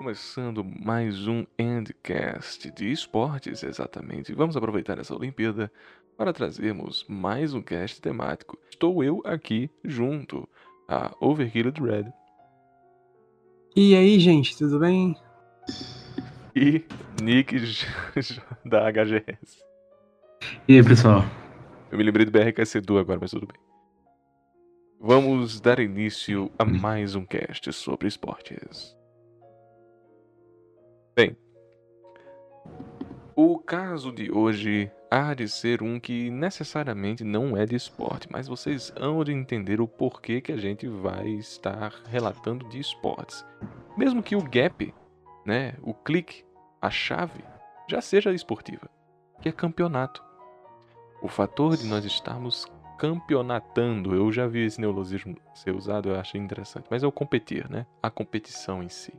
Começando mais um Endcast de esportes, exatamente. Vamos aproveitar essa Olimpíada para trazermos mais um cast temático. Estou eu aqui junto a Overkilled Red. E aí, gente, tudo bem? E Nick da HGS. E aí, pessoal? Eu me lembrei do BRKC2 agora, mas tudo bem. Vamos dar início a mais um cast sobre esportes. Bem, o caso de hoje há de ser um que necessariamente não é de esporte, mas vocês hão de entender o porquê que a gente vai estar relatando de esportes. Mesmo que o gap, né, o clique, a chave, já seja esportiva, que é campeonato. O fator de nós estarmos campeonatando, eu já vi esse neologismo ser usado, eu achei interessante, mas é o competir, né? A competição em si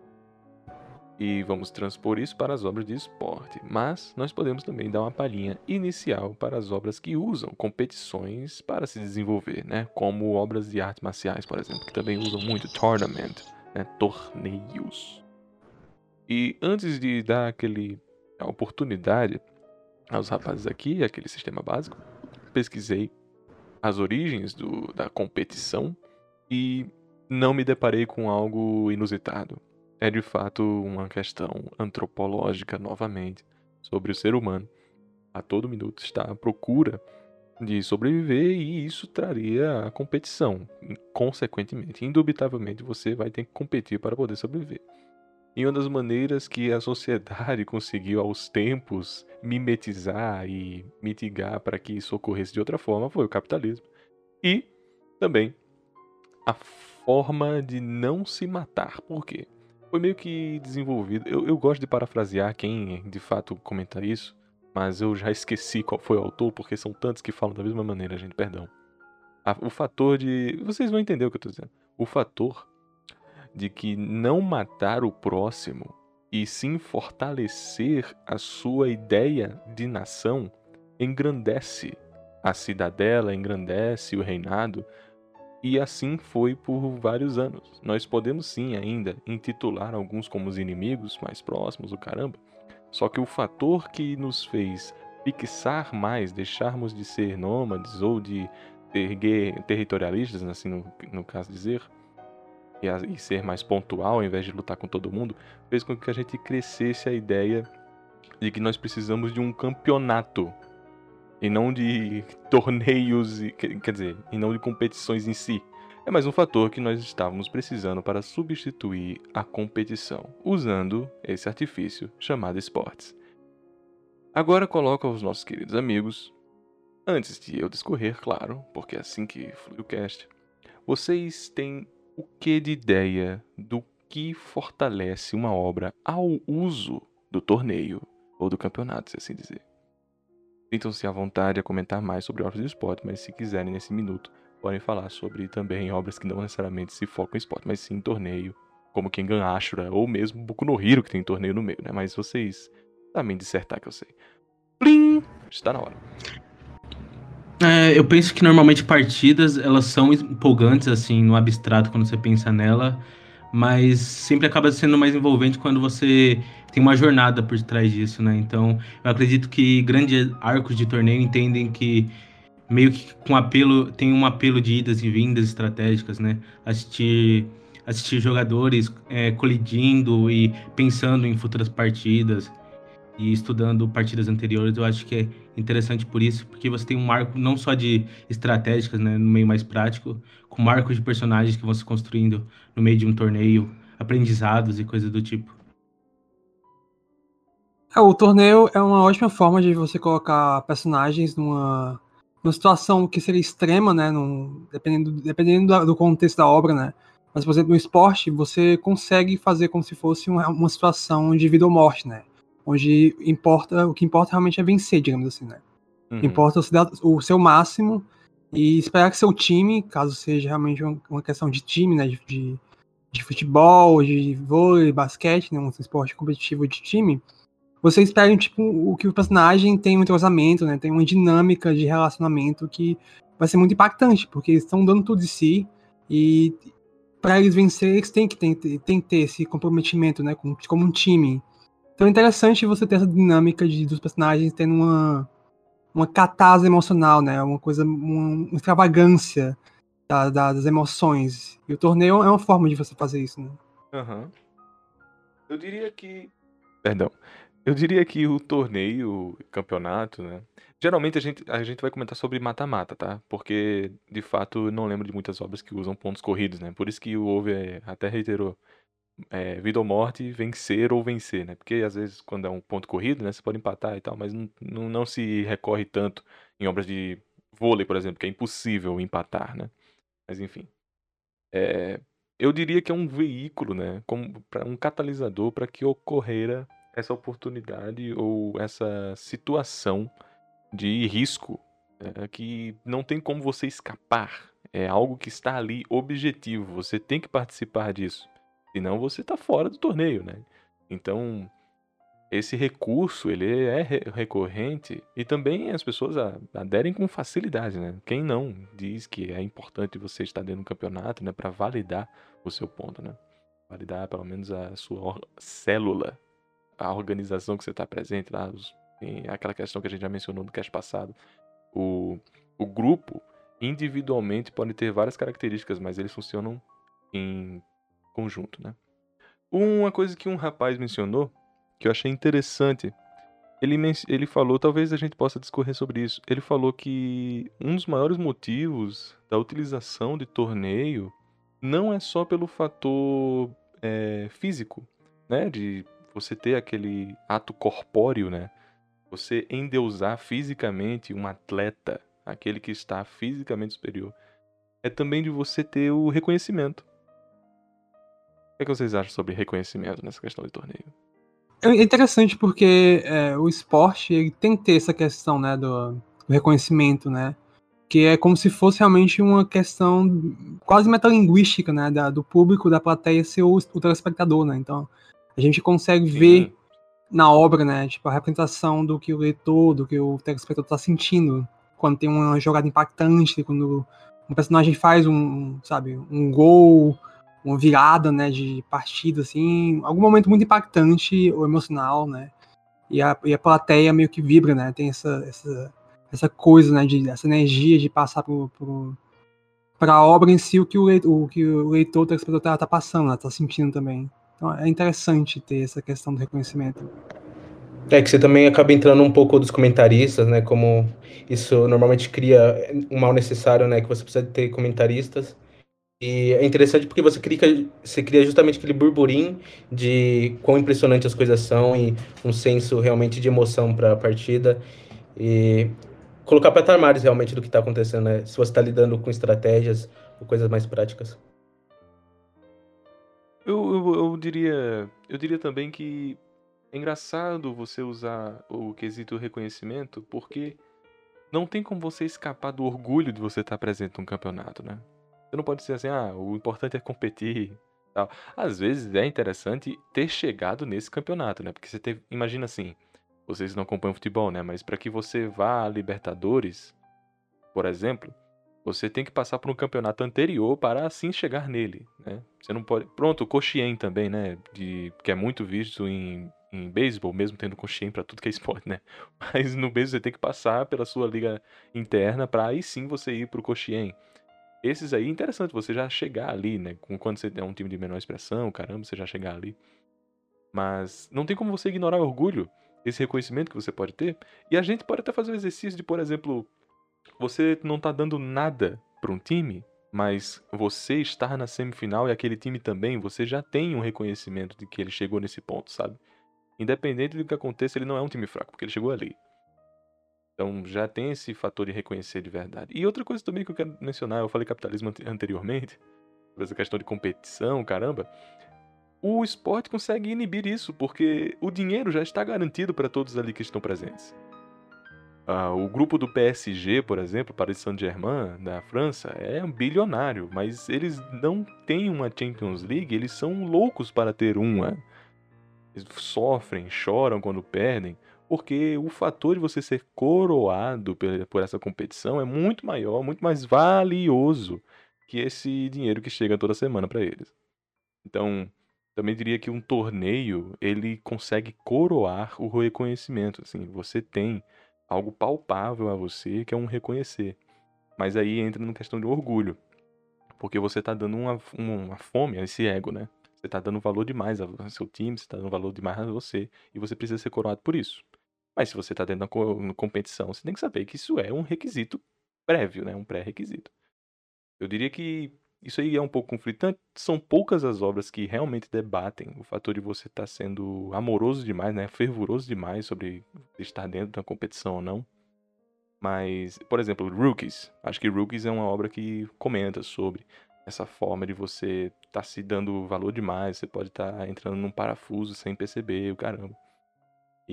e vamos transpor isso para as obras de esporte, mas nós podemos também dar uma palhinha inicial para as obras que usam competições para se desenvolver, né? como obras de artes marciais, por exemplo, que também usam muito tournament, né? torneios. E antes de dar aquele a oportunidade aos rapazes aqui, aquele sistema básico, pesquisei as origens do, da competição e não me deparei com algo inusitado é de fato uma questão antropológica novamente sobre o ser humano. A todo minuto está à procura de sobreviver e isso traria a competição. Consequentemente, indubitavelmente, você vai ter que competir para poder sobreviver. E uma das maneiras que a sociedade conseguiu aos tempos mimetizar e mitigar para que isso ocorresse de outra forma foi o capitalismo. E também a forma de não se matar. Por quê? Foi meio que desenvolvido. Eu, eu gosto de parafrasear quem de fato comenta isso, mas eu já esqueci qual foi o autor, porque são tantos que falam da mesma maneira, gente, perdão. A, o fator de. Vocês vão entender o que eu tô dizendo. O fator de que não matar o próximo e sim fortalecer a sua ideia de nação engrandece a cidadela, engrandece o reinado, e assim foi por vários anos. Nós podemos sim ainda intitular alguns como os inimigos mais próximos, o caramba. Só que o fator que nos fez fixar mais, deixarmos de ser nômades ou de ter territorialistas, assim no, no caso dizer, e, a, e ser mais pontual ao invés de lutar com todo mundo, fez com que a gente crescesse a ideia de que nós precisamos de um campeonato e não de torneios, quer dizer, e não de competições em si. É mais um fator que nós estávamos precisando para substituir a competição, usando esse artifício chamado esportes. Agora coloco aos nossos queridos amigos, antes de eu discorrer, claro, porque é assim que flui o cast, vocês têm o que de ideia do que fortalece uma obra ao uso do torneio ou do campeonato, se assim dizer? Sintam-se à vontade a comentar mais sobre obras de esporte, mas se quiserem nesse minuto, podem falar sobre também obras que não necessariamente se focam em esporte, mas sim em torneio, como Kengan Ashura, ou mesmo Boku no Hero, que tem torneio no meio, né? Mas vocês também dissertar que eu sei. Plim! Está na hora. É, eu penso que normalmente partidas, elas são empolgantes, assim, no abstrato, quando você pensa nela, mas sempre acaba sendo mais envolvente quando você tem uma jornada por trás disso, né? Então, eu acredito que grandes arcos de torneio entendem que meio que com apelo tem um apelo de idas e vindas estratégicas, né? Assistir assistir jogadores é, colidindo e pensando em futuras partidas e estudando partidas anteriores, eu acho que é interessante por isso, porque você tem um marco não só de estratégicas, né, no meio mais prático, com marcos de personagens que vão se construindo no meio de um torneio, aprendizados e coisas do tipo. É, o torneio é uma ótima forma de você colocar personagens numa, numa situação que seria extrema, né? Num, dependendo dependendo do contexto da obra, né? Mas, por exemplo, no esporte, você consegue fazer como se fosse uma, uma situação de vida ou morte, né? Onde importa, o que importa realmente é vencer, digamos assim, né? Uhum. Importa dar o seu máximo e esperar que seu time, caso seja realmente uma questão de time, né? De, de futebol, de vôlei, basquete, né? Um esporte competitivo de time, você espera, tipo, o que o personagem tem um entrosamento, né? Tem uma dinâmica de relacionamento que vai ser muito impactante, porque eles estão dando tudo de si e para eles vencerem, eles têm que, têm, têm que ter esse comprometimento, né? Como, como um time. Então é interessante você ter essa dinâmica de, dos personagens tendo uma, uma catarse emocional, né? Uma coisa, uma, uma extravagância da, da, das emoções. E o torneio é uma forma de você fazer isso, né? Aham. Eu diria que. Perdão. Eu diria que o torneio, campeonato, né? Geralmente a gente, a gente vai comentar sobre mata-mata, tá? Porque, de fato, eu não lembro de muitas obras que usam pontos corridos, né? Por isso que o Over até reiterou. É, vida ou morte, vencer ou vencer, né? Porque às vezes quando é um ponto corrido, né? Você pode empatar e tal, mas não, não, não se recorre tanto em obras de vôlei, por exemplo, que é impossível empatar, né? Mas enfim. É, eu diria que é um veículo, né? Como pra, um catalisador para que ocorrera essa oportunidade ou essa situação de risco é, que não tem como você escapar. É algo que está ali objetivo. Você tem que participar disso. Senão você está fora do torneio, né? Então, esse recurso, ele é recorrente e também as pessoas aderem com facilidade, né? Quem não diz que é importante você estar dentro do campeonato, né? Para validar o seu ponto, né? Validar pelo menos a sua célula, a organização que você está presente lá, os aquela questão que a gente já mencionou no cast passado. O, o grupo, individualmente, pode ter várias características, mas eles funcionam em conjunto, né? Uma coisa que um rapaz mencionou, que eu achei interessante, ele, ele falou, talvez a gente possa discorrer sobre isso. Ele falou que um dos maiores motivos da utilização de torneio não é só pelo fator é, físico, né? De você ter aquele ato corpóreo, né? Você endeusar fisicamente um atleta, aquele que está fisicamente superior, é também de você ter o reconhecimento. O que, é que vocês acham sobre reconhecimento nessa questão de torneio? É interessante porque é, o esporte ele tem que ter essa questão né, do, do, reconhecimento, né? Que é como se fosse realmente uma questão quase metalinguística, né? Da, do público, da plateia ser o, o telespectador, né? Então a gente consegue Sim. ver na obra, né? Tipo, a representação do que o leitor, do que o telespectador tá sentindo quando tem uma jogada impactante, quando um personagem faz um, sabe, um gol, uma virada, né, de partida, assim, algum momento muito impactante ou emocional, né? E a, e a plateia meio que vibra, né? Tem essa, essa, essa coisa, né, de, essa energia de passar pro, pro, pra obra em si o que o, leitor, o, que o leitor, o telespectador tá, tá passando, né, tá sentindo também. Então é interessante ter essa questão do reconhecimento. É que você também acaba entrando um pouco dos comentaristas, né? Como isso normalmente cria um mal necessário, né? Que você precisa ter comentaristas. E é interessante porque você cria, você cria justamente aquele burburinho de quão impressionante as coisas são e um senso realmente de emoção para a partida. E colocar patamares realmente do que está acontecendo, né? Se você está lidando com estratégias ou coisas mais práticas. Eu, eu, eu diria. Eu diria também que é engraçado você usar o quesito reconhecimento, porque não tem como você escapar do orgulho de você estar presente num campeonato, né? Você não pode ser assim, ah, o importante é competir. Tal. Às vezes é interessante ter chegado nesse campeonato, né? Porque você teve. Imagina assim, vocês não acompanham futebol, né? Mas para que você vá a Libertadores, por exemplo, você tem que passar por um campeonato anterior para assim chegar nele, né? Você não pode. Pronto, o Coxien também, né? De... Que é muito visto em, em beisebol, mesmo tendo Coxien para tudo que é esporte, né? Mas no beisebol você tem que passar pela sua liga interna para aí sim você ir pro Coxien. Esses aí, interessante você já chegar ali, né? Quando você é um time de menor expressão, caramba, você já chegar ali. Mas não tem como você ignorar o orgulho, esse reconhecimento que você pode ter. E a gente pode até fazer o exercício de, por exemplo, você não tá dando nada para um time, mas você estar na semifinal e aquele time também, você já tem um reconhecimento de que ele chegou nesse ponto, sabe? Independente do que aconteça, ele não é um time fraco, porque ele chegou ali. Então já tem esse fator de reconhecer de verdade. E outra coisa também que eu quero mencionar, eu falei capitalismo anteriormente, essa questão de competição, caramba. O esporte consegue inibir isso, porque o dinheiro já está garantido para todos ali que estão presentes. Uh, o grupo do PSG, por exemplo, Paris Saint-Germain, da França, é um bilionário, mas eles não têm uma Champions League, eles são loucos para ter uma. Eles sofrem, choram quando perdem, porque o fator de você ser coroado por essa competição é muito maior, muito mais valioso que esse dinheiro que chega toda semana para eles. Então, também diria que um torneio, ele consegue coroar o reconhecimento, assim, você tem algo palpável a você que é um reconhecer. Mas aí entra na questão de orgulho, porque você tá dando uma, uma fome a esse ego, né? Você tá dando valor demais ao seu time, você tá dando valor demais a você, e você precisa ser coroado por isso. Mas se você tá dentro da competição, você tem que saber que isso é um requisito prévio, né? Um pré-requisito. Eu diria que isso aí é um pouco conflitante. São poucas as obras que realmente debatem o fator de você estar tá sendo amoroso demais, né? Fervoroso demais sobre estar dentro da competição ou não. Mas, por exemplo, Rookies. Acho que Rookies é uma obra que comenta sobre essa forma de você estar tá se dando valor demais. Você pode estar tá entrando num parafuso sem perceber, o caramba.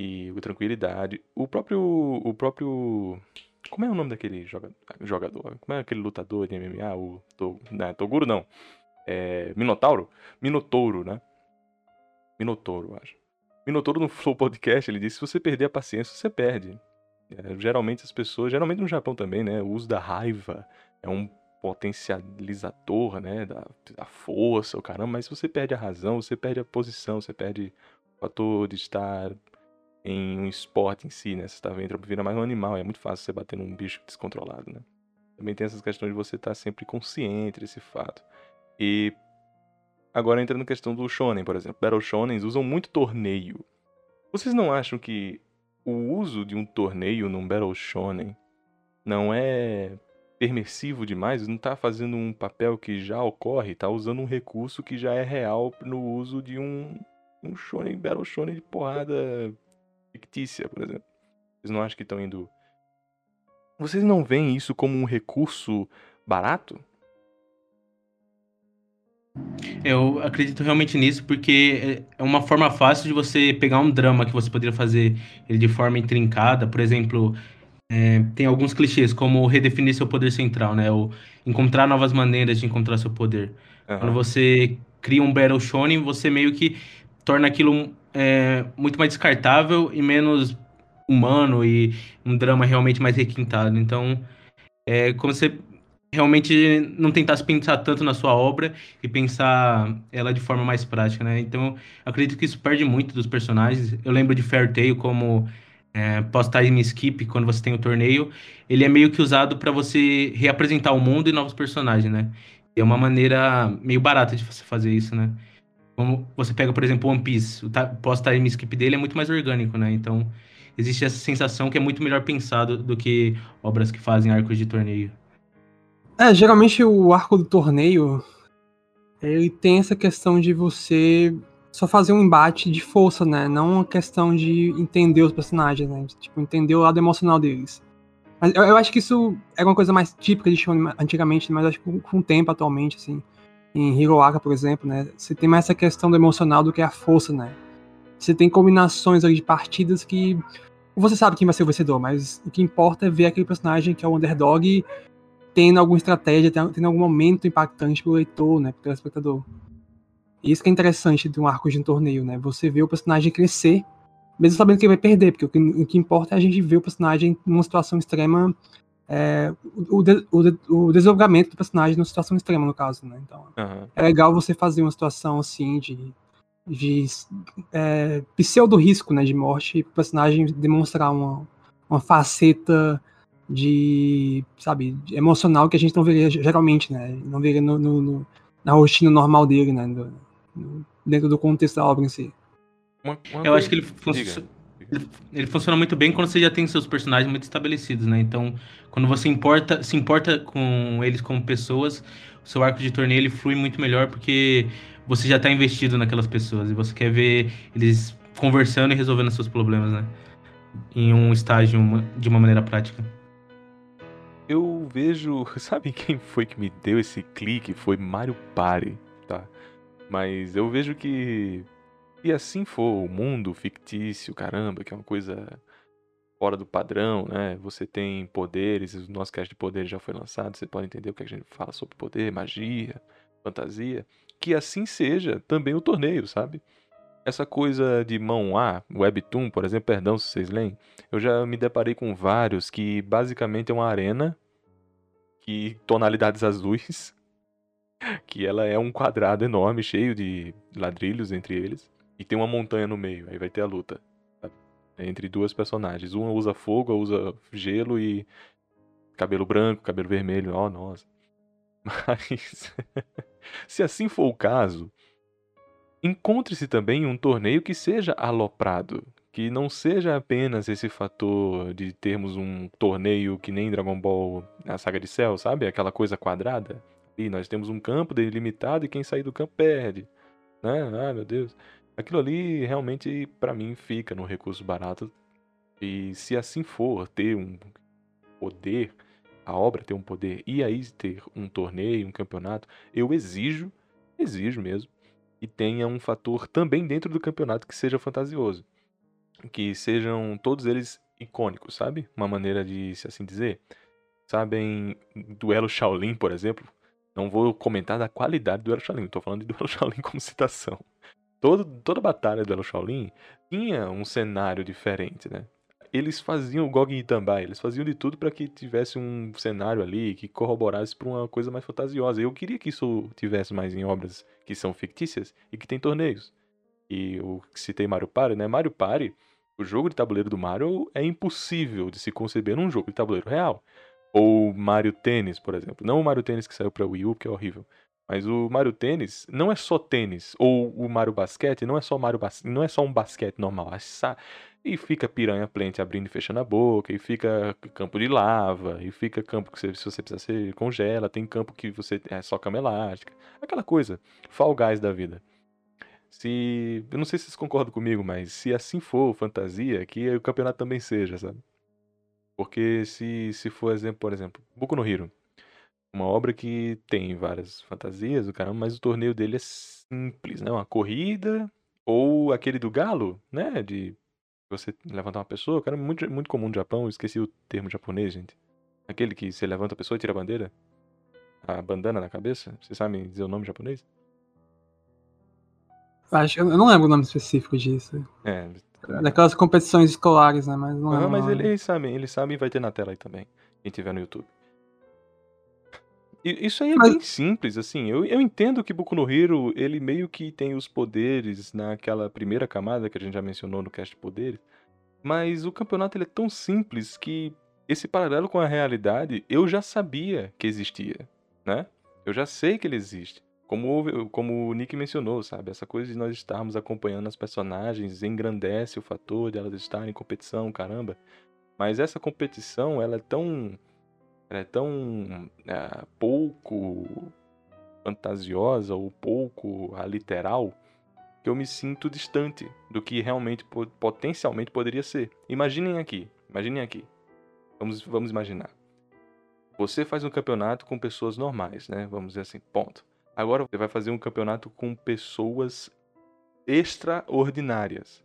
E tranquilidade. O próprio. O próprio como é o nome daquele jogador? Como é aquele lutador de MMA? O to, não, Toguro não. É, Minotauro? Minotouro, né? Minotouro, acho. Minotouro no Flow Podcast, ele disse: se você perder a paciência, você perde. É, geralmente as pessoas, geralmente no Japão também, né? O uso da raiva é um potencializador, né? Da, da força, o caramba. Mas se você perde a razão, você perde a posição, você perde o fator de estar em um esporte em si, né? Você tá vendo, vira mais um animal, é muito fácil você bater num bicho descontrolado, né? Também tem essas questões de você estar tá sempre consciente desse fato. E agora entrando na questão do shonen, por exemplo. Battle shonens usam muito torneio. Vocês não acham que o uso de um torneio num Battle shonen não é permissivo demais? Não tá fazendo um papel que já ocorre, tá usando um recurso que já é real no uso de um um shonen, Battle shonen de porrada fictícia, por exemplo. Vocês não acham que estão indo. Vocês não veem isso como um recurso barato? Eu acredito realmente nisso, porque é uma forma fácil de você pegar um drama que você poderia fazer ele de forma intrincada. Por exemplo, é, tem alguns clichês, como redefinir seu poder central, né? Ou encontrar novas maneiras de encontrar seu poder. Uhum. Quando você cria um Battle Shonen, você meio que torna aquilo é, muito mais descartável e menos humano e um drama realmente mais requintado. Então, é como você realmente não tentasse pensar tanto na sua obra e pensar ela de forma mais prática, né? Então, acredito que isso perde muito dos personagens. Eu lembro de Fair Tail como é, post-time skip, quando você tem o torneio, ele é meio que usado para você reapresentar o mundo e novos personagens, né? E é uma maneira meio barata de você fazer isso, né? Como você pega, por exemplo, One Piece, o pós-time skip dele é muito mais orgânico, né? Então, existe essa sensação que é muito melhor pensado do que obras que fazem arcos de torneio. É, geralmente o arco do torneio, ele tem essa questão de você só fazer um embate de força, né? Não uma questão de entender os personagens, né? Tipo, entender o lado emocional deles. Mas eu, eu acho que isso era uma coisa mais típica de Shonen antigamente, mas acho que com o tempo atualmente, assim em Hiroaka, por exemplo, né? Você tem mais essa questão do emocional do que a força, né? Você tem combinações ali de partidas que você sabe quem vai ser o vencedor, mas o que importa é ver aquele personagem que é o underdog tendo alguma estratégia, tendo algum momento impactante pro leitor, né, pro telespectador. Isso que é interessante de um arco de um torneio, né? Você vê o personagem crescer, mesmo sabendo que ele vai perder, porque o que, o que importa é a gente ver o personagem numa situação extrema é, o, de, o, de, o, desenvolvimento do personagem numa situação extrema, no caso, né? Então, uhum. é legal você fazer uma situação assim de, de é, pseudo risco, né, de morte, e o personagem demonstrar uma, uma faceta de, sabe, de emocional que a gente não veria geralmente, né? Não veria no, no, no, na rotina normal dele, né? No, dentro do contexto da obra em si. Uma, uma Eu acho que ele funciona ele, funciona muito bem quando você já tem seus personagens muito estabelecidos, né? Então, quando você importa, se importa com eles como pessoas, o seu arco de torneio ele flui muito melhor porque você já está investido naquelas pessoas e você quer ver eles conversando e resolvendo seus problemas, né? Em um estágio de uma maneira prática. Eu vejo. Sabe quem foi que me deu esse clique? Foi Mario Party, tá? Mas eu vejo que e assim for o mundo fictício, caramba, que é uma coisa fora do padrão, né? Você tem poderes, o nosso cast de poderes já foi lançado, você pode entender o que a gente fala sobre poder, magia, fantasia. Que assim seja também o torneio, sabe? Essa coisa de mão A, Webtoon, por exemplo, perdão se vocês leem, eu já me deparei com vários que basicamente é uma arena que tonalidades azuis que ela é um quadrado enorme, cheio de ladrilhos entre eles, e tem uma montanha no meio. Aí vai ter a luta sabe? entre duas personagens. Uma usa fogo, usa gelo e cabelo branco, cabelo vermelho. Oh, nossa. Mas se assim for o caso, encontre-se também um torneio que seja aloprado, que não seja apenas esse fator de termos um torneio que nem Dragon Ball, a saga de Cell, sabe? Aquela coisa quadrada. E nós temos um campo delimitado e quem sair do campo perde, né? Ah, meu Deus. Aquilo ali realmente para mim fica no recurso barato. E se assim for, ter um poder, a obra ter um poder e aí ter um torneio, um campeonato, eu exijo, exijo mesmo, e tenha um fator também dentro do campeonato que seja fantasioso. Que sejam todos eles icônicos, sabe? Uma maneira de se assim dizer. Sabem, duelo Shaolin, por exemplo. Não vou comentar da qualidade do duelo Shaolin, estou falando de duelo Shaolin como citação. Todo, toda batalha do duelo Shaolin tinha um cenário diferente, né? Eles faziam o Gog Itambai, eles faziam de tudo para que tivesse um cenário ali que corroborasse para uma coisa mais fantasiosa. Eu queria que isso tivesse mais em obras que são fictícias e que tem torneios. E eu citei Mario Party, né? Mario Party, o jogo de tabuleiro do Mario é impossível de se conceber num jogo de tabuleiro real. Ou Mario Tênis, por exemplo. Não o Mario Tênis que saiu para Wii U, que é horrível. Mas o Mario Tênis não é só tênis. Ou o Mario Basquete não é só Mario Bas... não é só um basquete normal. E fica piranha plente abrindo e fechando a boca, e fica campo de lava, e fica campo que você, se você precisar você congela, tem campo que você é só cama elástica. Aquela coisa, fall guys da vida. Se. Eu não sei se vocês concordam comigo, mas se assim for fantasia, que o campeonato também seja, sabe? Porque se, se for exemplo, por exemplo, Boku no Hero. Uma obra que tem várias fantasias, o caramba, mas o torneio dele é simples, né? Uma corrida, ou aquele do galo, né? De você levantar uma pessoa, cara, muito, muito comum no Japão, eu esqueci o termo japonês, gente. Aquele que você levanta a pessoa e tira a bandeira? A bandana na cabeça? Vocês sabem dizer o nome japonês? Acho, eu não lembro o nome específico disso. É. Daquelas competições escolares, né? Mas não, não mas eles sabem, eles sabem e vai ter na tela aí também. Quem tiver no YouTube. Isso aí é Mas... bem simples, assim. Eu, eu entendo que Boku no Hero, ele meio que tem os poderes naquela primeira camada que a gente já mencionou no cast de poderes. Mas o campeonato ele é tão simples que esse paralelo com a realidade eu já sabia que existia, né? Eu já sei que ele existe. Como, como o Nick mencionou, sabe? Essa coisa de nós estarmos acompanhando as personagens engrandece o fator de elas estarem em competição, caramba. Mas essa competição, ela é tão é tão é, pouco fantasiosa ou pouco literal que eu me sinto distante do que realmente potencialmente poderia ser. Imaginem aqui, imaginem aqui. Vamos, vamos imaginar. Você faz um campeonato com pessoas normais, né? Vamos dizer assim, ponto. Agora você vai fazer um campeonato com pessoas extraordinárias.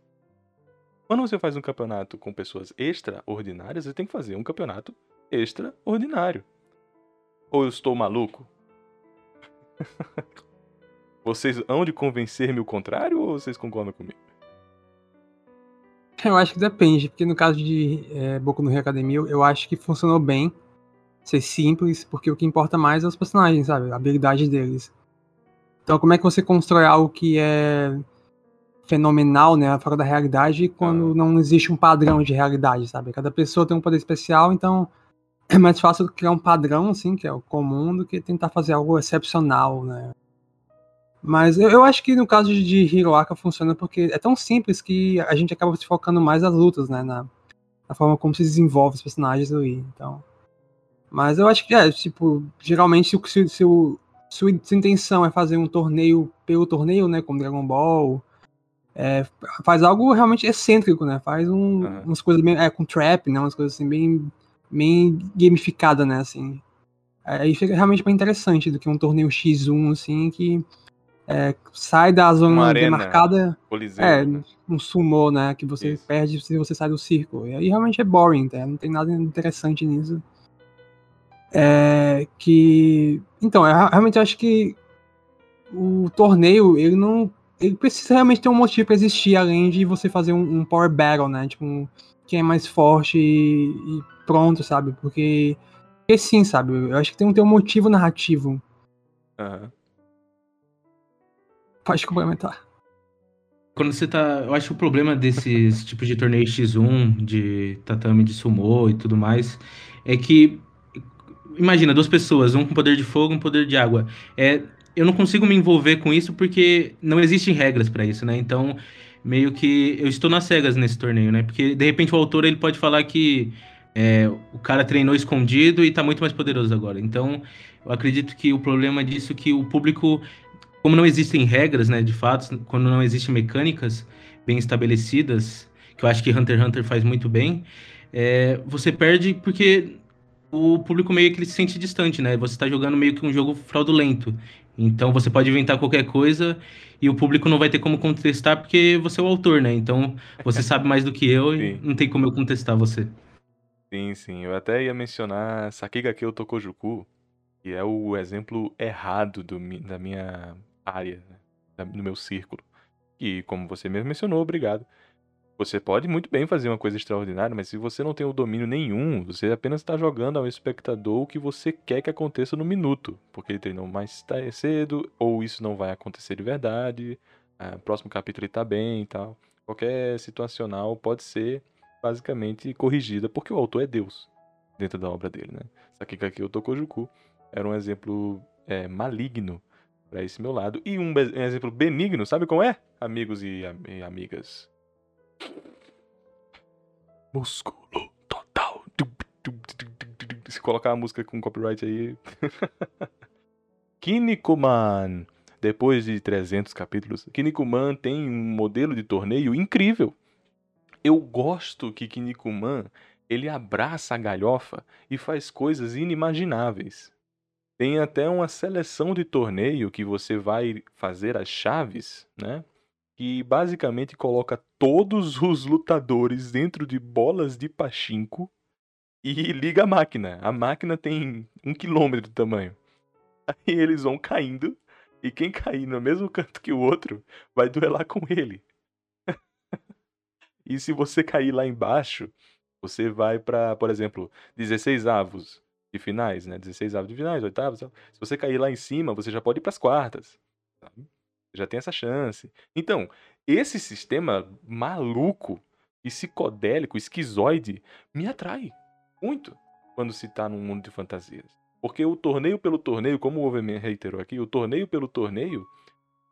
Quando você faz um campeonato com pessoas extraordinárias, você tem que fazer um campeonato extraordinário. Ou eu estou maluco? vocês hão de convencer-me o contrário ou vocês concordam comigo? Eu acho que depende, porque no caso de é, Boku no Rio Academia, eu acho que funcionou bem ser simples, porque o que importa mais é os personagens, sabe? A habilidade deles. Então, como é que você constrói algo que é fenomenal, né, fora da realidade, quando ah. não existe um padrão de realidade, sabe? Cada pessoa tem um poder especial, então é mais fácil criar um padrão, assim, que é o comum, do que tentar fazer algo excepcional, né? Mas eu, eu acho que no caso de Hiroaka funciona porque é tão simples que a gente acaba se focando mais nas lutas, né? Na, na forma como se desenvolve os personagens ali, então... Mas eu acho que, é, tipo, geralmente se, se, se, se a intenção é fazer um torneio pelo torneio, né, como Dragon Ball, é, faz algo realmente excêntrico, né? Faz um, uhum. umas coisas bem, é, com trap, né? Umas coisas assim bem bem gamificada, né, assim. Aí fica realmente mais interessante do que um torneio X1, assim, que é, sai da zona demarcada. Coliseu, é, né? um sumo, né, que você Isso. perde se você sai do círculo. E aí realmente é boring, tá? não tem nada interessante nisso. É, que... Então, eu realmente acho que o torneio, ele não... Ele precisa realmente ter um motivo para existir, além de você fazer um, um power battle, né? Tipo, um, quem é mais forte e, e pronto, sabe? Porque, porque sim, sabe? Eu acho que tem, um, tem um motivo narrativo. Uhum. Pode complementar. Quando você tá. Eu acho que o problema desses tipos de torneio X1, de tatame de sumô e tudo mais, é que. Imagina, duas pessoas, um com poder de fogo, um poder de água. É, eu não consigo me envolver com isso porque não existem regras para isso, né? Então, meio que eu estou nas cegas nesse torneio, né? Porque de repente o autor ele pode falar que é, o cara treinou escondido e tá muito mais poderoso agora. Então, eu acredito que o problema disso é que o público, como não existem regras, né, de fato, quando não existem mecânicas bem estabelecidas, que eu acho que Hunter x Hunter faz muito bem, é, você perde porque o público meio que ele se sente distante, né? Você está jogando meio que um jogo fraudulento. Então você pode inventar qualquer coisa e o público não vai ter como contestar porque você é o autor, né? Então você sabe mais do que eu e não tem como eu contestar você. Sim, sim. Eu até ia mencionar Sakigake Tokojuku, que é o exemplo errado do, da minha área, né? do meu círculo. E como você mesmo mencionou, obrigado. Você pode muito bem fazer uma coisa extraordinária, mas se você não tem o domínio nenhum, você apenas está jogando ao espectador o que você quer que aconteça no minuto. Porque ele treinou mais cedo, ou isso não vai acontecer de verdade, ah, próximo capítulo ele está bem e tal. Qualquer situacional pode ser basicamente corrigida, porque o autor é Deus dentro da obra dele, né? Sakigake Otokojuku era um exemplo é, maligno para esse meu lado. E um, um, exemplo benigno, sabe como é? Amigos e, e amigas. Músculo total. Se colocar a música com copyright aí. Kinnikuman. Depois de 300 capítulos, Kinnikuman tem um modelo de torneio incrível eu gosto que Kinnikuman ele abraça a galhofa e faz coisas inimagináveis. Tem até uma seleção de torneio que você vai fazer as chaves, né? Que basicamente coloca todos os lutadores dentro de bolas de pachinko e liga a máquina. A máquina tem um quilômetro de tamanho. Aí eles vão caindo e quem cair no mesmo canto que o outro vai duelar com ele. E se você cair lá embaixo, você vai para, por exemplo, 16 avos de finais, né? 16 avos de finais, oitavos. Se você cair lá em cima, você já pode ir para as quartas. Sabe? Já tem essa chance. Então, esse sistema maluco, psicodélico, esquizoide, me atrai muito quando se está num mundo de fantasias. Porque o torneio pelo torneio, como o Overman reiterou aqui, o torneio pelo torneio,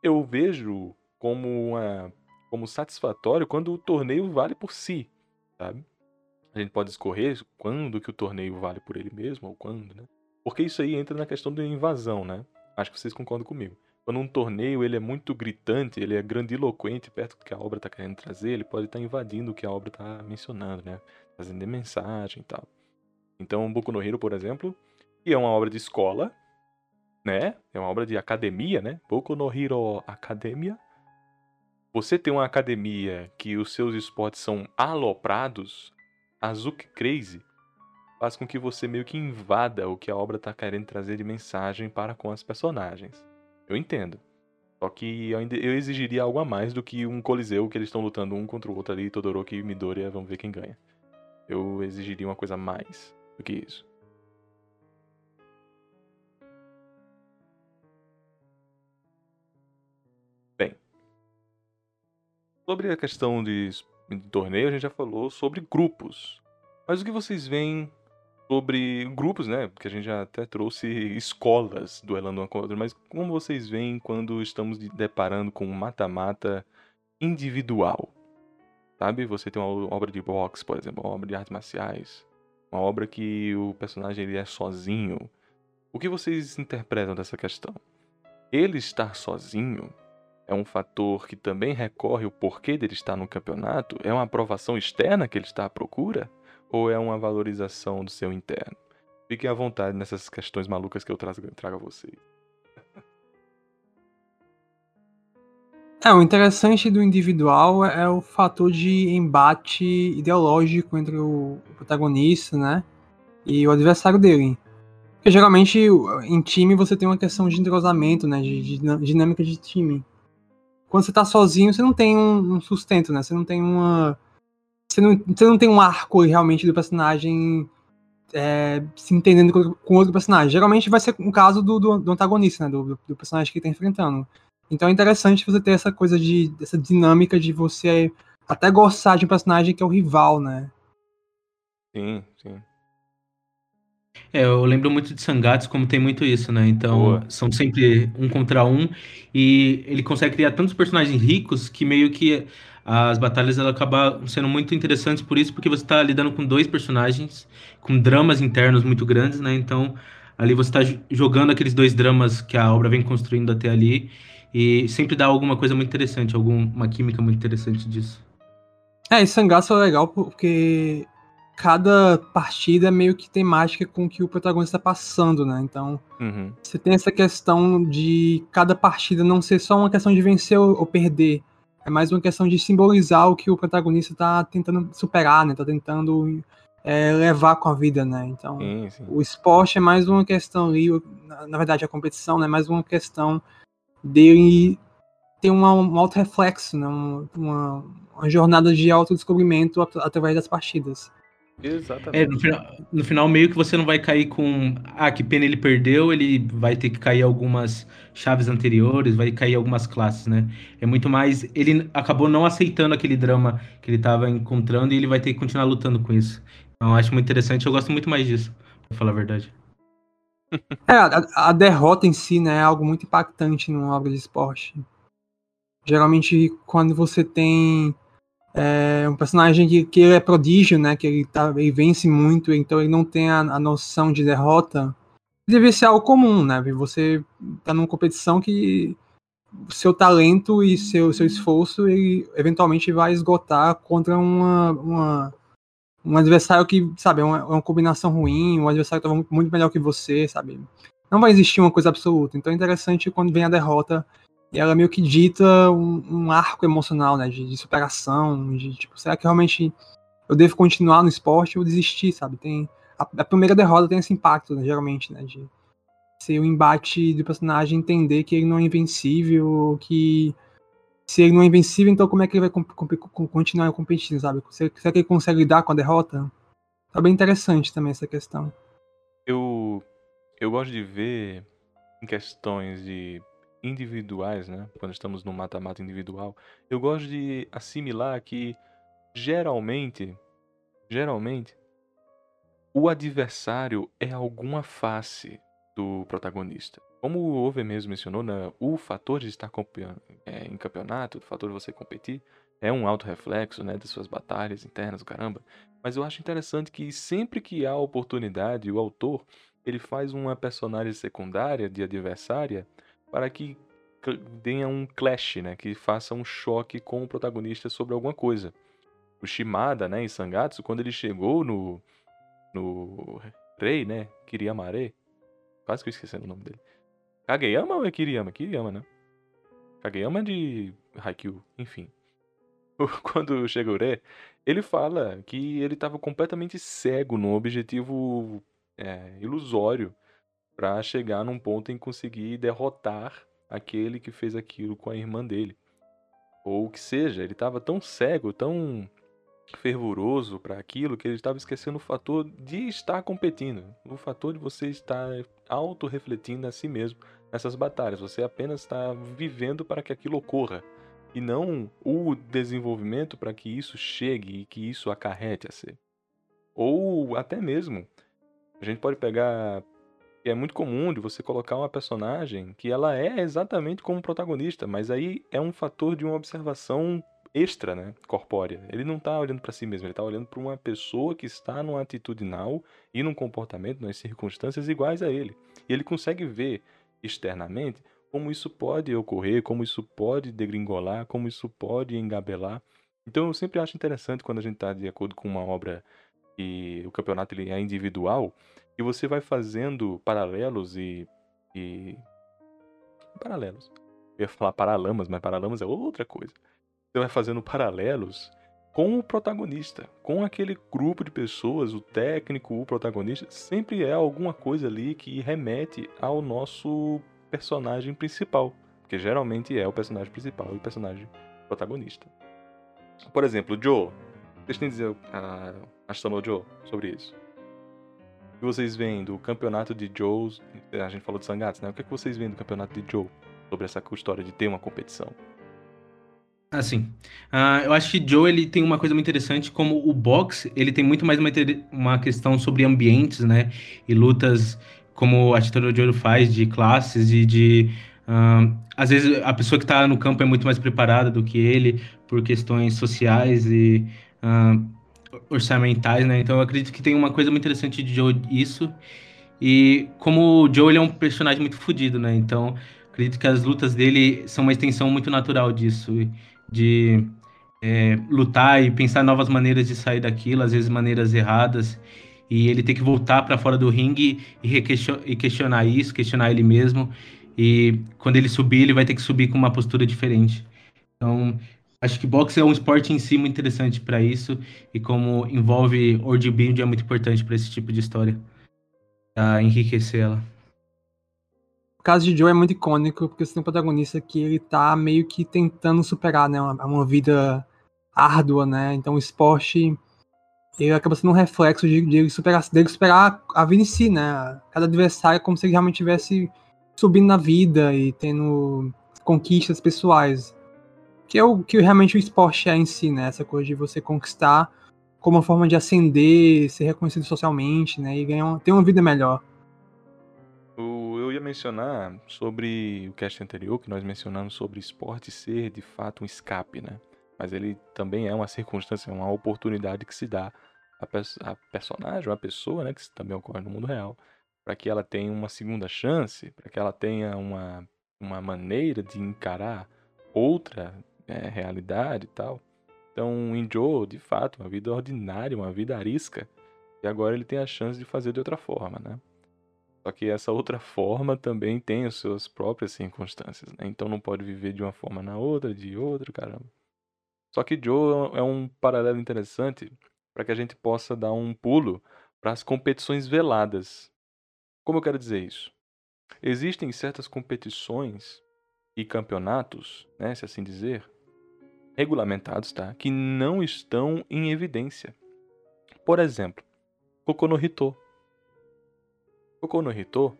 eu vejo como uma como satisfatório quando o torneio vale por si, sabe? A gente pode escorrer quando que o torneio vale por ele mesmo ou quando, né? Porque isso aí entra na questão da invasão, né? Acho que vocês concordam comigo. Quando um torneio ele é muito gritante, ele é grandiloquente perto do que a obra está querendo trazer, ele pode estar tá invadindo o que a obra está mencionando, né? Fazendo mensagem e tal. Então, Boku no Hero, por exemplo, que é uma obra de escola, né? É uma obra de academia, né? Boku no Hero Academia você tem uma academia que os seus esportes são aloprados, Azuki Crazy faz com que você meio que invada o que a obra está querendo trazer de mensagem para com as personagens. Eu entendo. Só que eu, ainda, eu exigiria algo a mais do que um coliseu que eles estão lutando um contra o outro ali, Todoroki e Midoriya, vamos ver quem ganha. Eu exigiria uma coisa a mais do que isso. Sobre a questão de, de torneio, a gente já falou sobre grupos. Mas o que vocês veem sobre grupos, né? Porque a gente já até trouxe escolas com a outra, mas como vocês veem quando estamos deparando com um mata-mata individual? Sabe? Você tem uma obra de boxe, por exemplo, uma obra de artes marciais, uma obra que o personagem ele é sozinho. O que vocês interpretam dessa questão? Ele estar sozinho é um fator que também recorre o porquê dele estar no campeonato? É uma aprovação externa que ele está à procura? Ou é uma valorização do seu interno? Fiquem à vontade nessas questões malucas que eu trago, trago a vocês. É, o interessante do individual é o fator de embate ideológico entre o protagonista, né? E o adversário dele. Porque geralmente em time você tem uma questão de entrosamento, né? De, de dinâmica de time quando você tá sozinho, você não tem um, um sustento, né? Você não tem uma. Você não, você não tem um arco realmente do personagem é, se entendendo com, com, outro personagem. Geralmente vai ser um caso do, do, do antagonista, né? Do, do, personagem que tá enfrentando. Então é interessante você ter essa coisa de essa dinâmica de você até gostar de um personagem que é o rival, né? Sim, sim. É, eu lembro muito de Sangatsu como tem muito isso, né? Então, Boa. são sempre um contra um e ele consegue criar tantos personagens ricos que meio que as batalhas ela acabam sendo muito interessantes por isso, porque você está lidando com dois personagens com dramas internos muito grandes, né? Então, ali você está jogando aqueles dois dramas que a obra vem construindo até ali e sempre dá alguma coisa muito interessante, alguma química muito interessante disso. É, e Sangatsu é legal porque cada partida meio que tem mágica com o que o protagonista está passando, né? Então, Uhum. você tem essa questão de cada partida não ser só uma questão de vencer ou, perder. É mais uma questão de simbolizar o que o protagonista tá tentando superar, né? Tá tentando é, levar com a vida, né? Então, Sim, sim. o esporte é mais uma questão ali, na, verdade, a competição né, é mais uma questão dele ter uma, um auto-reflexo, né? Uma, uma, jornada de autodescobrimento at- através das partidas. Exatamente. É, no final, no final, meio que você não vai cair com. Ah, que pena ele perdeu, ele vai ter que cair algumas chaves anteriores, vai cair algumas classes, né? É muito mais. Ele acabou não aceitando aquele drama que ele estava encontrando e ele vai ter que continuar lutando com isso. Então, eu acho muito interessante, eu gosto muito mais disso, pra falar a verdade. É, a, a derrota em si, né, é algo muito impactante numa obra de esporte. Geralmente, quando você tem é, um personagem que, que ele é prodígio, né, que ele, tá, ele vence muito, então ele não tem a, a noção de derrota, deve ser algo comum, né? Você tá numa competição que seu talento e seu, seu esforço, ele eventualmente vai esgotar contra uma, uma um adversário que, sabe, é uma, é uma combinação ruim, um adversário que muito melhor que você, sabe? Não vai existir uma coisa absoluta. Então é interessante quando vem a derrota e ela meio que dita um, um arco emocional, né? De, de superação, de tipo, será que realmente eu devo continuar no esporte ou desistir, sabe? Tem a, a primeira derrota tem esse impacto, né, geralmente, né? De ser o embate do personagem entender que ele não é invencível, que se ele não é invencível, então como é que ele vai comp comp continuar competindo, sabe? Será que ele consegue lidar com a derrota? Tá bem interessante também essa questão. Eu, eu gosto de ver em questões de individuais, né? Quando estamos no mata-mata individual, eu gosto de assimilar que geralmente, geralmente, o adversário é alguma face do protagonista. Como o Over mesmo mencionou, né, o fator de estar é, em campeonato, o fator de você competir, é um auto-reflexo né, das suas batalhas internas, caramba. Mas eu acho interessante que sempre que há oportunidade, o autor ele faz uma personagem secundária de adversária para que tenha um clash, né, que faça um choque com o protagonista sobre alguma coisa. O Shimada, né, em Sangatsu, quando ele chegou no no rei, né, Kiriyamare, quase que eu esqueci o nome dele. Kageyama ou é Kiriyama? Kiriyama, né? Kageyama de Haikyuu, enfim. Quando chega o Re, ele fala que ele estava completamente cego num objetivo é, ilusório para chegar num ponto em conseguir derrotar aquele que fez aquilo com a irmã dele. Ou o que seja, ele estava tão cego, tão fervoroso para aquilo que ele estava esquecendo o fator de estar competindo, o fator de você estar auto-refletindo a si mesmo nessas batalhas. Você apenas está vivendo para que aquilo ocorra e não o desenvolvimento para que isso chegue e que isso acarrete a ser. Ou até mesmo, a gente pode pegar que é muito comum de você colocar uma personagem que ela é exatamente como protagonista, mas aí é um fator de uma observação extra, né, corpórea. Ele não está olhando para si mesmo, ele está olhando para uma pessoa que está numa atitudinal e num comportamento, nas circunstâncias iguais a ele. E ele consegue ver externamente como isso pode ocorrer, como isso pode degringolar, como isso pode engabelar. Então eu sempre acho interessante quando a gente está de acordo com uma obra e o campeonato ele é individual e você vai fazendo paralelos e, e... paralelos. Eu ia falar paralamas, mas paralamas é outra coisa você vai fazendo paralelos com o protagonista, com aquele grupo de pessoas, o técnico, o protagonista, sempre é alguma coisa ali que remete ao nosso personagem principal, que geralmente é o personagem principal e o personagem protagonista. Por exemplo, Joe. Vocês têm dizer a Ashton Joe sobre isso? Que vocês veem do campeonato de Joe? A gente falou de Sangatsu, né? O que, é que vocês veem do campeonato de Joe? sobre essa história de ter uma competição. Assim, uh, eu acho que Joe ele tem uma coisa muito interessante, como o boxe, ele tem muito mais uma, uma questão sobre ambientes, né? E lutas, como a Titã de Ouro faz, de classes e de. Uh, às vezes a pessoa que está no campo é muito mais preparada do que ele por questões sociais e uh, orçamentais, né? Então eu acredito que tem uma coisa muito interessante de Joe isso. E como o Joe ele é um personagem muito fodido, né? Então acredito que as lutas dele são uma extensão muito natural disso de é, lutar e pensar novas maneiras de sair daquilo, às vezes maneiras erradas, e ele ter que voltar para fora do ringue e, e questionar isso, questionar ele mesmo, e quando ele subir, ele vai ter que subir com uma postura diferente. Então, acho que boxe é um esporte em si muito interessante para isso, e como envolve order build é muito importante para esse tipo de história, para enriquecer ela. O caso de Joe é muito icônico, porque você tem um protagonista que ele tá meio que tentando superar, né? Uma, uma vida árdua, né? Então o esporte ele acaba sendo um reflexo de, de superar, dele superar a vida em si, né? Cada adversário é como se ele realmente estivesse subindo na vida e tendo conquistas pessoais. Que é o que realmente o esporte é em si, né? Essa coisa de você conquistar como uma forma de ascender, ser reconhecido socialmente, né? E ganhar, ter uma vida melhor ia mencionar sobre o cast anterior, que nós mencionamos sobre esporte ser de fato um escape, né? Mas ele também é uma circunstância, uma oportunidade que se dá a, a personagem, a pessoa, né, que também ocorre no mundo real, para que ela tenha uma segunda chance, para que ela tenha uma, uma maneira de encarar outra é, realidade e tal. Então, em Joe, de fato, uma vida ordinária, uma vida arisca, e agora ele tem a chance de fazer de outra forma, né? Só que essa outra forma também tem as suas próprias circunstâncias, né? Então não pode viver de uma forma na outra, de outra, caramba. Só que Joe é um paralelo interessante para que a gente possa dar um pulo para as competições veladas. Como eu quero dizer isso? Existem certas competições e campeonatos, né, se assim dizer, regulamentados, tá, que não estão em evidência. Por exemplo, Kokono Hito, Kokou no Hito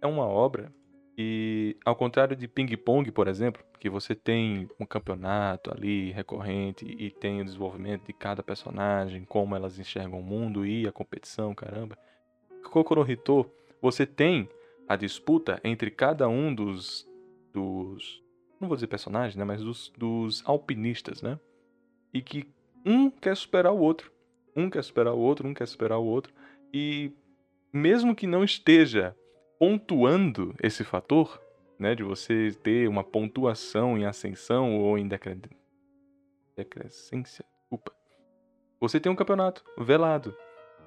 é uma obra que, ao contrário de Ping Pong, por exemplo, que você tem um campeonato ali recorrente e tem o desenvolvimento de cada personagem, como elas enxergam o mundo e a competição, caramba. Kokou no Hito, você tem a disputa entre cada um dos dos não vou dizer personagens, né, mas dos, dos alpinistas, né? E que um quer superar o outro, um quer superar o outro, um quer superar o outro e mesmo que não esteja pontuando esse fator, né, de você ter uma pontuação em ascensão ou em decre... decrescência, desculpa, você tem um campeonato velado.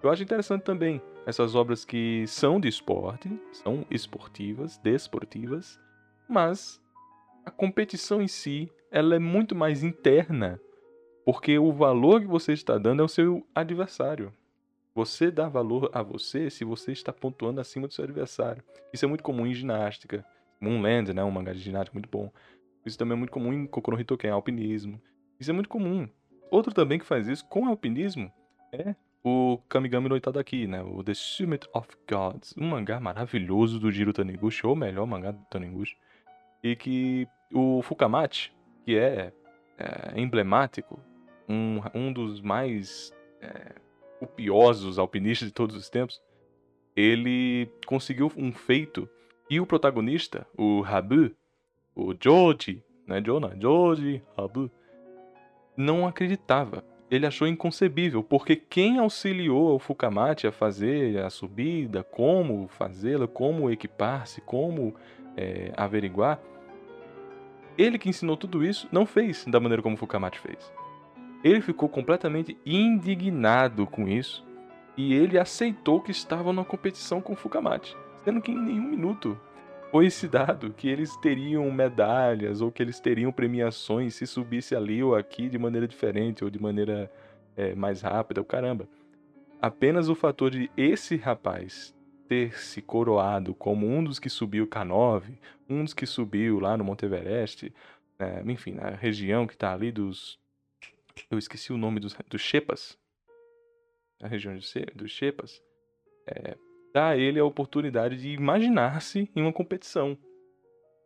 Eu acho interessante também essas obras que são de esporte, são esportivas, desportivas, mas a competição em si, ela é muito mais interna, porque o valor que você está dando é o seu adversário. Você dá valor a você se você está pontuando acima do seu adversário. Isso é muito comum em ginástica. Moonland, né? Um mangá de ginástica muito bom. Isso também é muito comum em Kokoro Hitoken, alpinismo. Isso é muito comum. Outro também que faz isso com alpinismo é o Kamigami no Itadaki, né? O The Summit of Gods. Um mangá maravilhoso do Jiro Taniguchi, ou melhor mangá do Taniguchi. E que o Fukamachi, que é, é emblemático, um, um dos mais... É, copiosos alpinistas de todos os tempos, ele conseguiu um feito e o protagonista, o Habu, o Joji, né, Jonah, Joji, Habu, não acreditava. Ele achou inconcebível, porque quem auxiliou o Fukamachi a fazer a subida, como fazê-la, como equipar-se, como é, averiguar, ele que ensinou tudo isso não fez da maneira como o Fukamachi fez. Ele ficou completamente indignado com isso e ele aceitou que estava numa competição com Fukamachi, sendo que em nenhum minuto foi se dado que eles teriam medalhas ou que eles teriam premiações se subisse ali ou aqui de maneira diferente ou de maneira é, mais rápida, o caramba. Apenas o fator de esse rapaz ter se coroado como um dos que subiu K9, um dos que subiu lá no Monte Everest, né, enfim, na região que está ali dos eu esqueci o nome dos, dos Shepas, a região dos Shepas, é, dá a ele a oportunidade de imaginar-se em uma competição.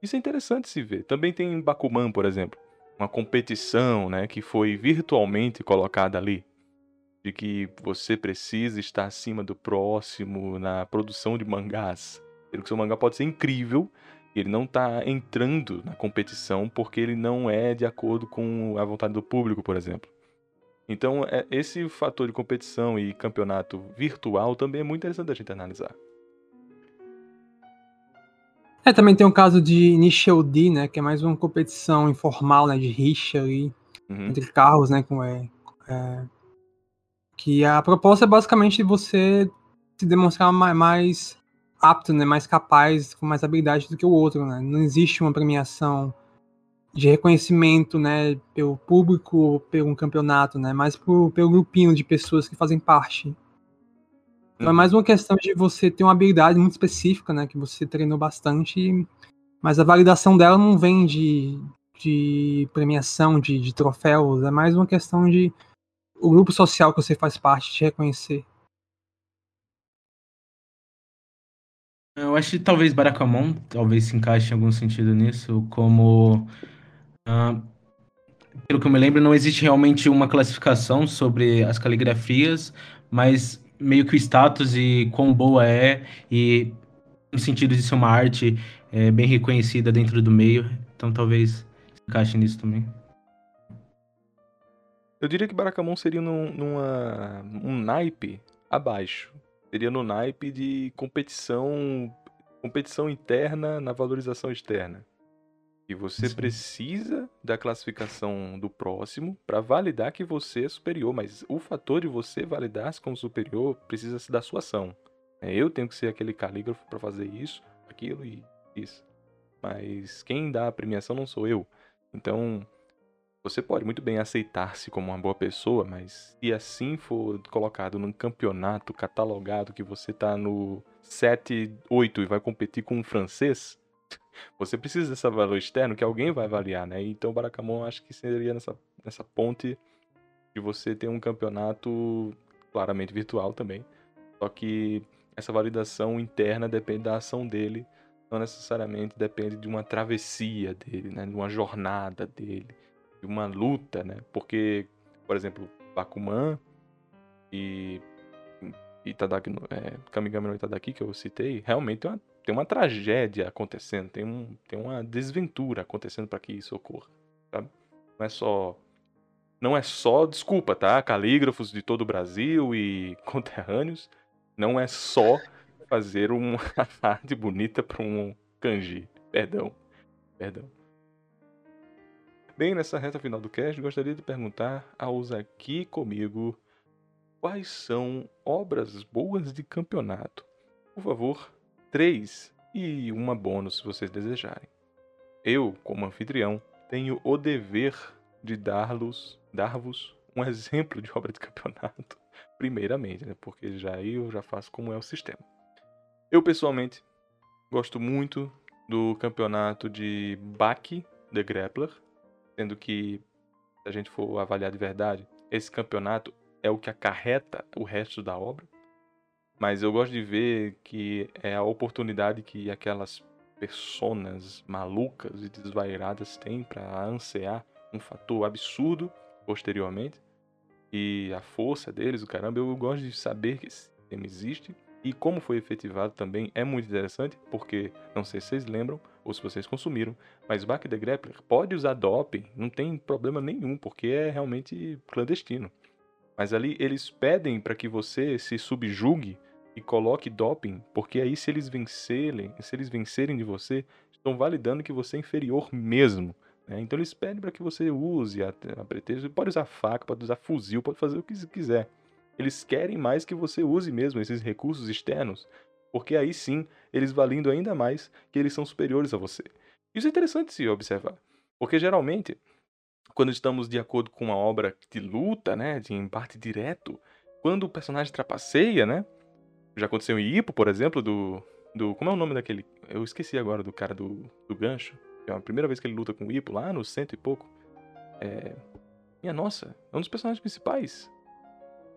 Isso é interessante se ver. Também tem Bakuman, por exemplo, uma competição, né, que foi virtualmente colocada ali, de que você precisa estar acima do próximo na produção de mangás. Sendo que seu mangá pode ser incrível, ele não está entrando na competição porque ele não é de acordo com a vontade do público, por exemplo. Então, é, esse fator de competição e campeonato virtual também é muito interessante a gente analisar. É, também tem um caso de Initial D, né, que é mais uma competição informal, né, de rixa ali, uhum. entre carros, né, com, é, é, que a proposta é basicamente você se demonstrar mais, apto, né, mais capaz, com mais habilidade do que o outro, né, não existe uma premiação de reconhecimento, né, pelo público ou pelo campeonato, né, mas pelo grupinho de pessoas que fazem parte. Então é uhum. mais uma questão de você ter uma habilidade muito específica, né, que você treinou bastante, mas a validação dela não vem de, de premiação, de, de troféus, é mais uma questão de o grupo social que você faz parte te reconhecer. Eu acho que talvez Barakamon talvez se encaixe em algum sentido nisso, como Uh, pelo que eu me lembro, não existe realmente uma classificação sobre as caligrafias, mas meio que o status e quão boa é, e no sentido de ser uma arte é, bem reconhecida dentro do meio, então talvez se encaixe nisso também. Eu diria que Barakamon seria num, numa, um naipe abaixo. Seria no naipe de competição, competição interna na valorização externa. E você Sim. precisa da classificação do próximo para validar que você é superior, mas o fator de você validar-se como superior precisa da sua ação. É, eu tenho que ser aquele calígrafo para fazer isso, aquilo e isso. Mas quem dá a premiação não sou eu. Então, você pode muito bem aceitar-se como uma boa pessoa, mas se assim for colocado num campeonato catalogado que você tá no 7, 8 e vai competir com um francês, você precisa desse valor externo que alguém vai avaliar, né? Então o Barakamon acho que seria nessa, nessa ponte de você ter um campeonato claramente virtual também. Só que essa validação interna depende da ação dele, não necessariamente depende de uma travessia dele, né? De uma jornada dele, uma luta, né? Porque, por exemplo, Bakuman e Itadaki, é, Kamigami no Itadaki, que eu citei, realmente é uma tem uma tragédia acontecendo, tem, um, tem uma desventura acontecendo para que isso ocorra, sabe? Não é só não é só, desculpa, tá? Calígrafos de todo o Brasil e conterrâneos, não é só fazer uma arte bonita para um kanji. Perdão. Perdão. Bem, nessa reta final do cast, gostaria de perguntar aos aqui comigo quais são obras boas de campeonato. Por favor, três e uma bônus se vocês desejarem. Eu, como anfitrião, tenho o dever de dar-vos dar um exemplo de obra de campeonato, primeiramente, né? porque já eu já faço como é o sistema. Eu, pessoalmente, gosto muito do campeonato de Baki The Grappler, sendo que, se a gente for avaliar de verdade, esse campeonato é o que acarreta o resto da obra. Mas eu gosto de ver que é a oportunidade que aquelas personas malucas e desvairadas têm para ansiar um fator absurdo posteriormente. E a força deles, o caramba, eu gosto de saber que esse sistema existe e como foi efetivado também é muito interessante, porque não sei se vocês lembram ou se vocês consumiram, mas Back the Grappler pode usar doping, não tem problema nenhum, porque é realmente clandestino. Mas ali eles pedem para que você se subjugue e coloque doping, porque aí se eles vencerem, se eles vencerem de você, estão validando que você é inferior mesmo. Né? Então eles pedem para que você use a, a pretexto, pode usar faca, pode usar fuzil, pode fazer o que quiser. Eles querem mais que você use mesmo esses recursos externos, porque aí sim eles valendo ainda mais que eles são superiores a você. Isso é interessante se observar, porque geralmente quando estamos de acordo com uma obra de luta, né, de embate direto, quando o personagem trapaceia, né, já aconteceu em Ipo, por exemplo, do, do. Como é o nome daquele. Eu esqueci agora do cara do, do gancho. É a primeira vez que ele luta com o Ipo, lá no cento e pouco. É. Minha nossa, é um dos personagens principais.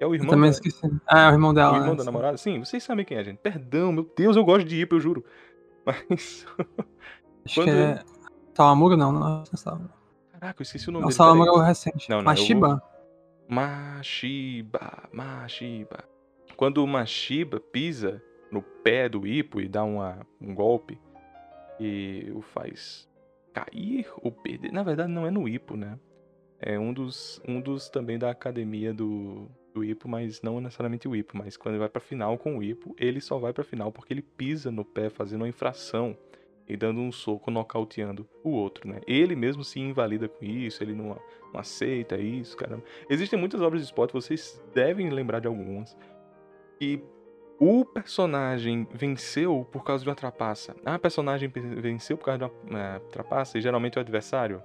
É o irmão. Eu também da... esqueci. Ah, é o irmão dela. O irmão né? da namorada. Sim, vocês sabem quem é, gente. Perdão, meu Deus, eu gosto de Ipo, eu juro. Mas. Acho Quando que é. Sawamura não, não é. Caraca, eu esqueci o nome Não, dele. É o recente. Não, não, eu Mashiba? Mashiba, Mashiba. Quando o Mashiba pisa no pé do Ipo e dá uma, um golpe e o faz cair ou perder. Na verdade, não é no Ipo, né? É um dos, um dos também da academia do, do Ipo, mas não necessariamente o Ipo. Mas quando ele vai pra final com o Ipo, ele só vai pra final porque ele pisa no pé fazendo uma infração e dando um soco nocauteando o outro, né? Ele mesmo se invalida com isso, ele não, não aceita isso, caramba. Existem muitas obras de esporte, vocês devem lembrar de algumas. E o personagem venceu por causa de uma trapaça. A personagem pe- venceu por causa de uma eh, trapaça e geralmente o adversário.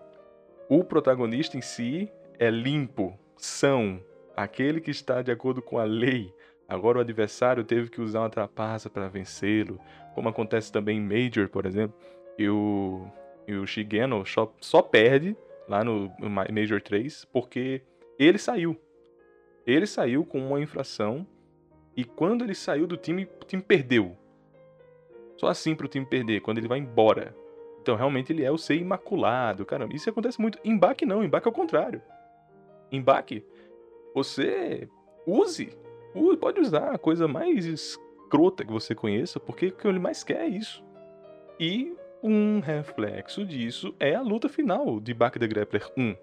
O protagonista em si é limpo, são, aquele que está de acordo com a lei. Agora o adversário teve que usar uma trapaça para vencê-lo, como acontece também em Major, por exemplo. E o, e o Shigeno só, só perde lá no no Ma- Major 3 porque ele saiu. Ele saiu com uma infração e quando ele saiu do time, o time perdeu. Só assim pro time perder, quando ele vai embora. Então realmente ele é o ser imaculado, caramba. Isso acontece muito. Em baque não, em baque é o contrário. Em baque, você use, u- pode usar a coisa mais escrota que você conheça, porque o que ele mais quer é isso. E um reflexo disso é a luta final de Bak the Grappler 1.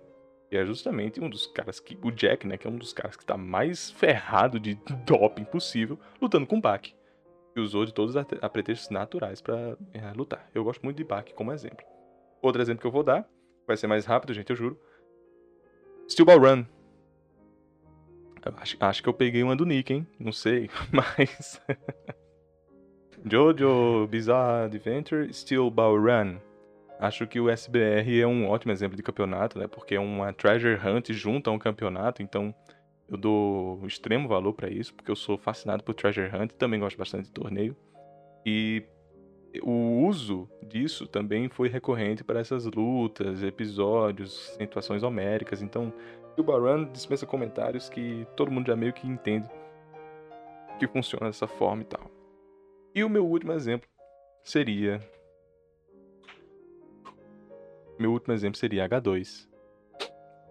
E é justamente um dos caras que. O Jack, né? Que é um dos caras que tá mais ferrado de doping possível, lutando com o Bak. E usou de todos os ate- apretextos naturais pra é, lutar. Eu gosto muito de Bak como exemplo. Outro exemplo que eu vou dar, vai ser mais rápido, gente, eu juro. Steel Ball Run. Acho, acho que eu peguei uma do Nick, hein? Não sei, mas. Jojo Bizarre Adventure Steel Ball Run. Acho que o SBR é um ótimo exemplo de campeonato, né? Porque é uma treasure hunt junto a um campeonato, então eu dou extremo valor pra isso, porque eu sou fascinado por treasure hunt, também gosto bastante de torneio. E o uso disso também foi recorrente para essas lutas, episódios, situações homéricas. Então, o Baran dispensa comentários que todo mundo já meio que entende que funciona dessa forma e tal. E o meu último exemplo seria meu último exemplo seria H2.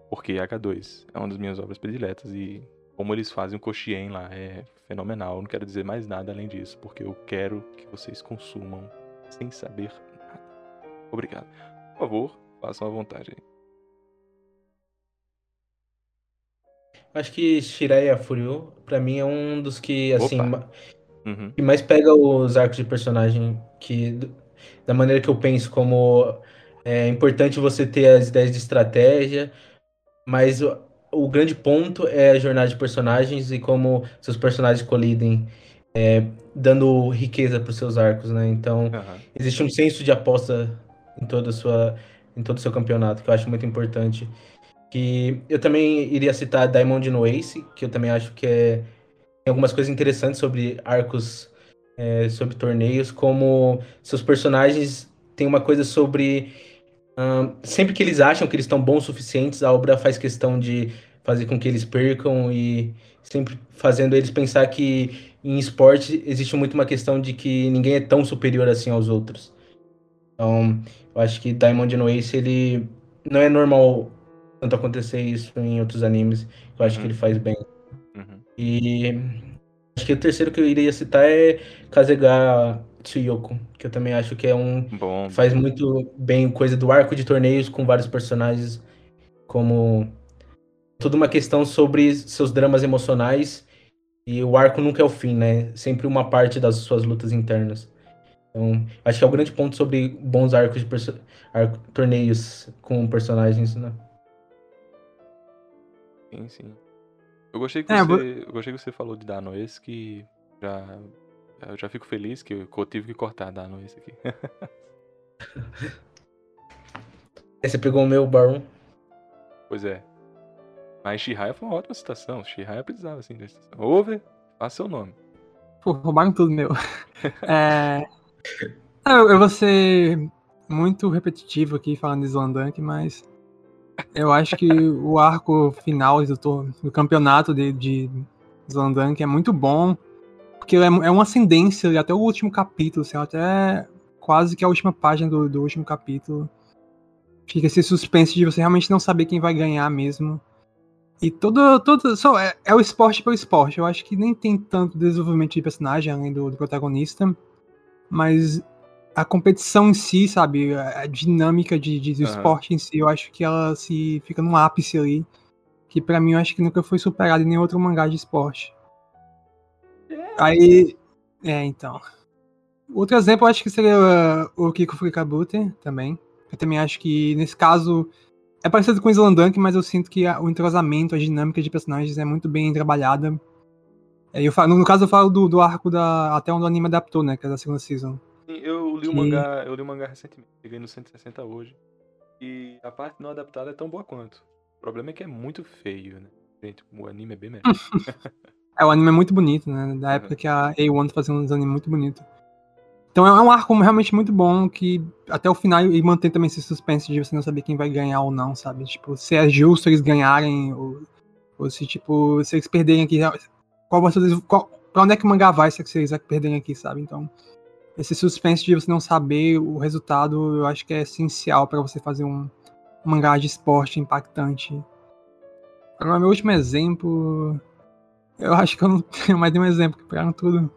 Porque H2 é uma das minhas obras prediletas e como eles fazem o Koshien lá é fenomenal. Eu não quero dizer mais nada além disso, porque eu quero que vocês consumam sem saber nada. Obrigado. Por favor, façam à vontade aí. Acho que Shiraya Furyu, pra mim, é um dos que, assim, ma- Uhum. que mais pega os arcos de personagem, que da maneira que eu penso, como é importante você ter as ideias de estratégia, mas o, o grande ponto é a jornada de personagens e como seus personagens colidem, é, dando riqueza para os seus arcos, né? Então, Aham. existe um senso de aposta em toda a sua, em todo o seu campeonato, que eu acho muito importante. Que eu também iria citar Diamond no Ace, que eu também acho que é, tem algumas coisas interessantes sobre arcos, é, sobre torneios, como seus personagens têm uma coisa sobre. sempre que eles acham que eles estão bons o suficientes, a obra faz questão de fazer com que eles percam e sempre fazendo eles pensar que em esporte existe muito uma questão de que ninguém é tão superior assim aos outros. Então, eu acho que Diamond no Ace, ele não é normal tanto acontecer isso em outros animes. Eu acho Uhum. que ele faz bem. Uhum. E acho que o terceiro que eu iria citar é Kazega Tsuyoko, que eu também acho que é um Bom. faz muito bem coisa do arco de torneios com vários personagens, como toda uma questão sobre seus dramas emocionais e o arco nunca é o fim, né? Sempre uma parte das suas lutas internas. Então, acho que é o grande ponto sobre bons arcos de arco- torneios com personagens, né? Sim, sim. Eu gostei que É, você, eu gostei que você falou de Danoes, que já eu já fico feliz que eu tive que cortar Danoes aqui. Aí Você pegou o meu Baron. pois é. Mas Shihaya foi uma ótima citação. Shihaya precisava assim dessa citação. Over, faça seu nome. Pô, roubaram tudo meu. É... Eu, eu vou ser muito repetitivo aqui falando de Slandunk, mas eu acho que o arco final do, do campeonato de, de Slandunk é muito bom, porque é, é uma ascendência até o último capítulo, assim, até quase que a última página do, do último capítulo. Fica esse suspense de você realmente não saber quem vai ganhar mesmo. E todo. todo só é, é, o esporte pelo esporte. Eu acho que nem tem tanto desenvolvimento de personagem além do, do protagonista. Mas a competição em si, sabe? A dinâmica de, de do uhum. esporte em si, eu acho que ela se fica num ápice ali. Que para mim eu acho que nunca foi superado em nenhum outro mangá de esporte. É. Aí. É, então. Outro exemplo eu acho que seria uh, o Kiko Furikabute também. Eu também acho que nesse caso é parecido com o Slandunk, mas eu sinto que o entrosamento, a dinâmica de personagens é muito bem trabalhada. É, eu falo, no caso eu falo do, do arco da até onde o anime adaptou, né, que é da segunda season. Sim, eu li o mangá, eu li o mangá recentemente, cheguei no 160 hoje. E a parte não adaptada é tão boa quanto. O problema é que é muito feio, né? Gente, o anime é bem melhor. é, o anime é muito bonito, né? Da época que a A1 fazia uns animes muito bonitos. Então é um arco realmente muito bom que até o final e mantém também esse suspense de você não saber quem vai ganhar ou não, sabe? Tipo, se é justo eles ganharem ou, ou se, tipo, se eles perderem aqui, qual vai ser, qual, pra onde é que o mangá vai se eles perderem aqui, sabe? Então, esse suspense de você não saber o resultado, eu acho que é essencial para você fazer um, um mangá de esporte impactante. Agora, meu último exemplo, eu acho que eu não tenho mais nenhum exemplo, que pegaram tudo.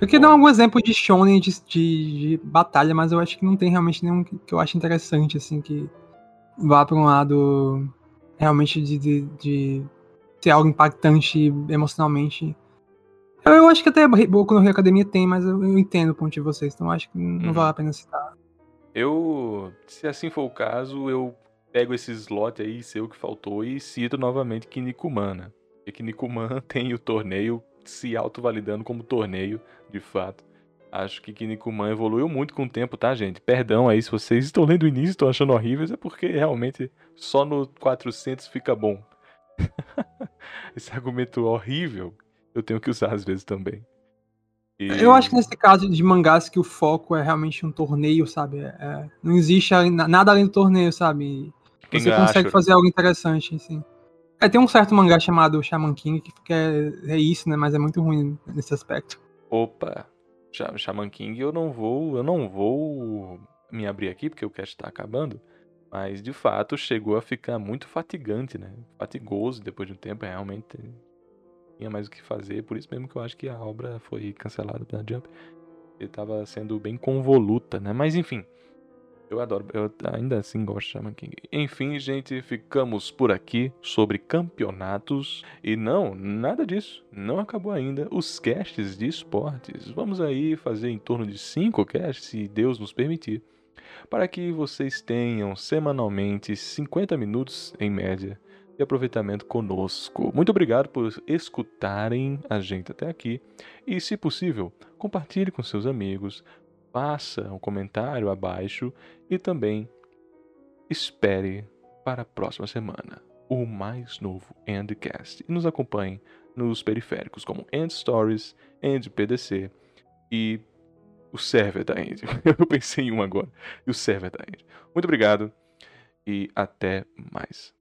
Eu queria dar algum exemplo de shonen de, de, de, batalha, mas eu acho que não tem realmente nenhum que, que eu acho interessante, assim, que vá para um lado realmente de, de, de, ser algo impactante emocionalmente. Eu, acho que até Boku no Rio Academia tem, mas eu, eu, entendo o ponto de vocês, então acho que não uhum. vale a pena citar. Eu, se assim for o caso, eu pego esse slot aí, seu que faltou, e cito novamente Kinnikuman, né? Porque Kinnikuman tem o torneio se autovalidando como torneio, de fato. Acho que Kinnikuman evoluiu muito com o tempo, tá, gente? Perdão aí se vocês estão lendo o início e estão achando horríveis, é porque realmente só no 400 fica bom. Esse argumento horrível eu tenho que usar às vezes também. E... Eu acho que nesse caso de mangás que o foco é realmente um torneio, sabe? É, não existe nada além do torneio, sabe? Você consegue fazer algo interessante, assim. É, tem um certo mangá chamado Shaman King que é, é isso, né? Mas é muito ruim nesse aspecto. Opa, Shaman King eu não vou, eu não vou me abrir aqui porque o cast tá acabando, mas de fato chegou a ficar muito fatigante, né? Fatigoso depois de um tempo, realmente tinha mais o que fazer, por isso mesmo que eu acho que a obra foi cancelada pela Jump. Ele tava sendo bem convoluta, né? Mas enfim, eu adoro, eu ainda assim gosto de Shaman King. Enfim, gente, ficamos por aqui sobre campeonatos. E não, nada disso. Não acabou ainda os casts de esportes. Vamos aí fazer em torno de 5 casts, se Deus nos permitir. Para que vocês tenham semanalmente 50 minutos em média de aproveitamento conosco. Muito obrigado por escutarem a gente até aqui e, se possível, compartilhe com seus amigos, faça um comentário abaixo e também espere para a próxima semana o mais novo Endcast e nos acompanhe nos periféricos como End Stories, End PDC e o server da End. Eu pensei em um agora. E o server da End. Muito obrigado e até mais.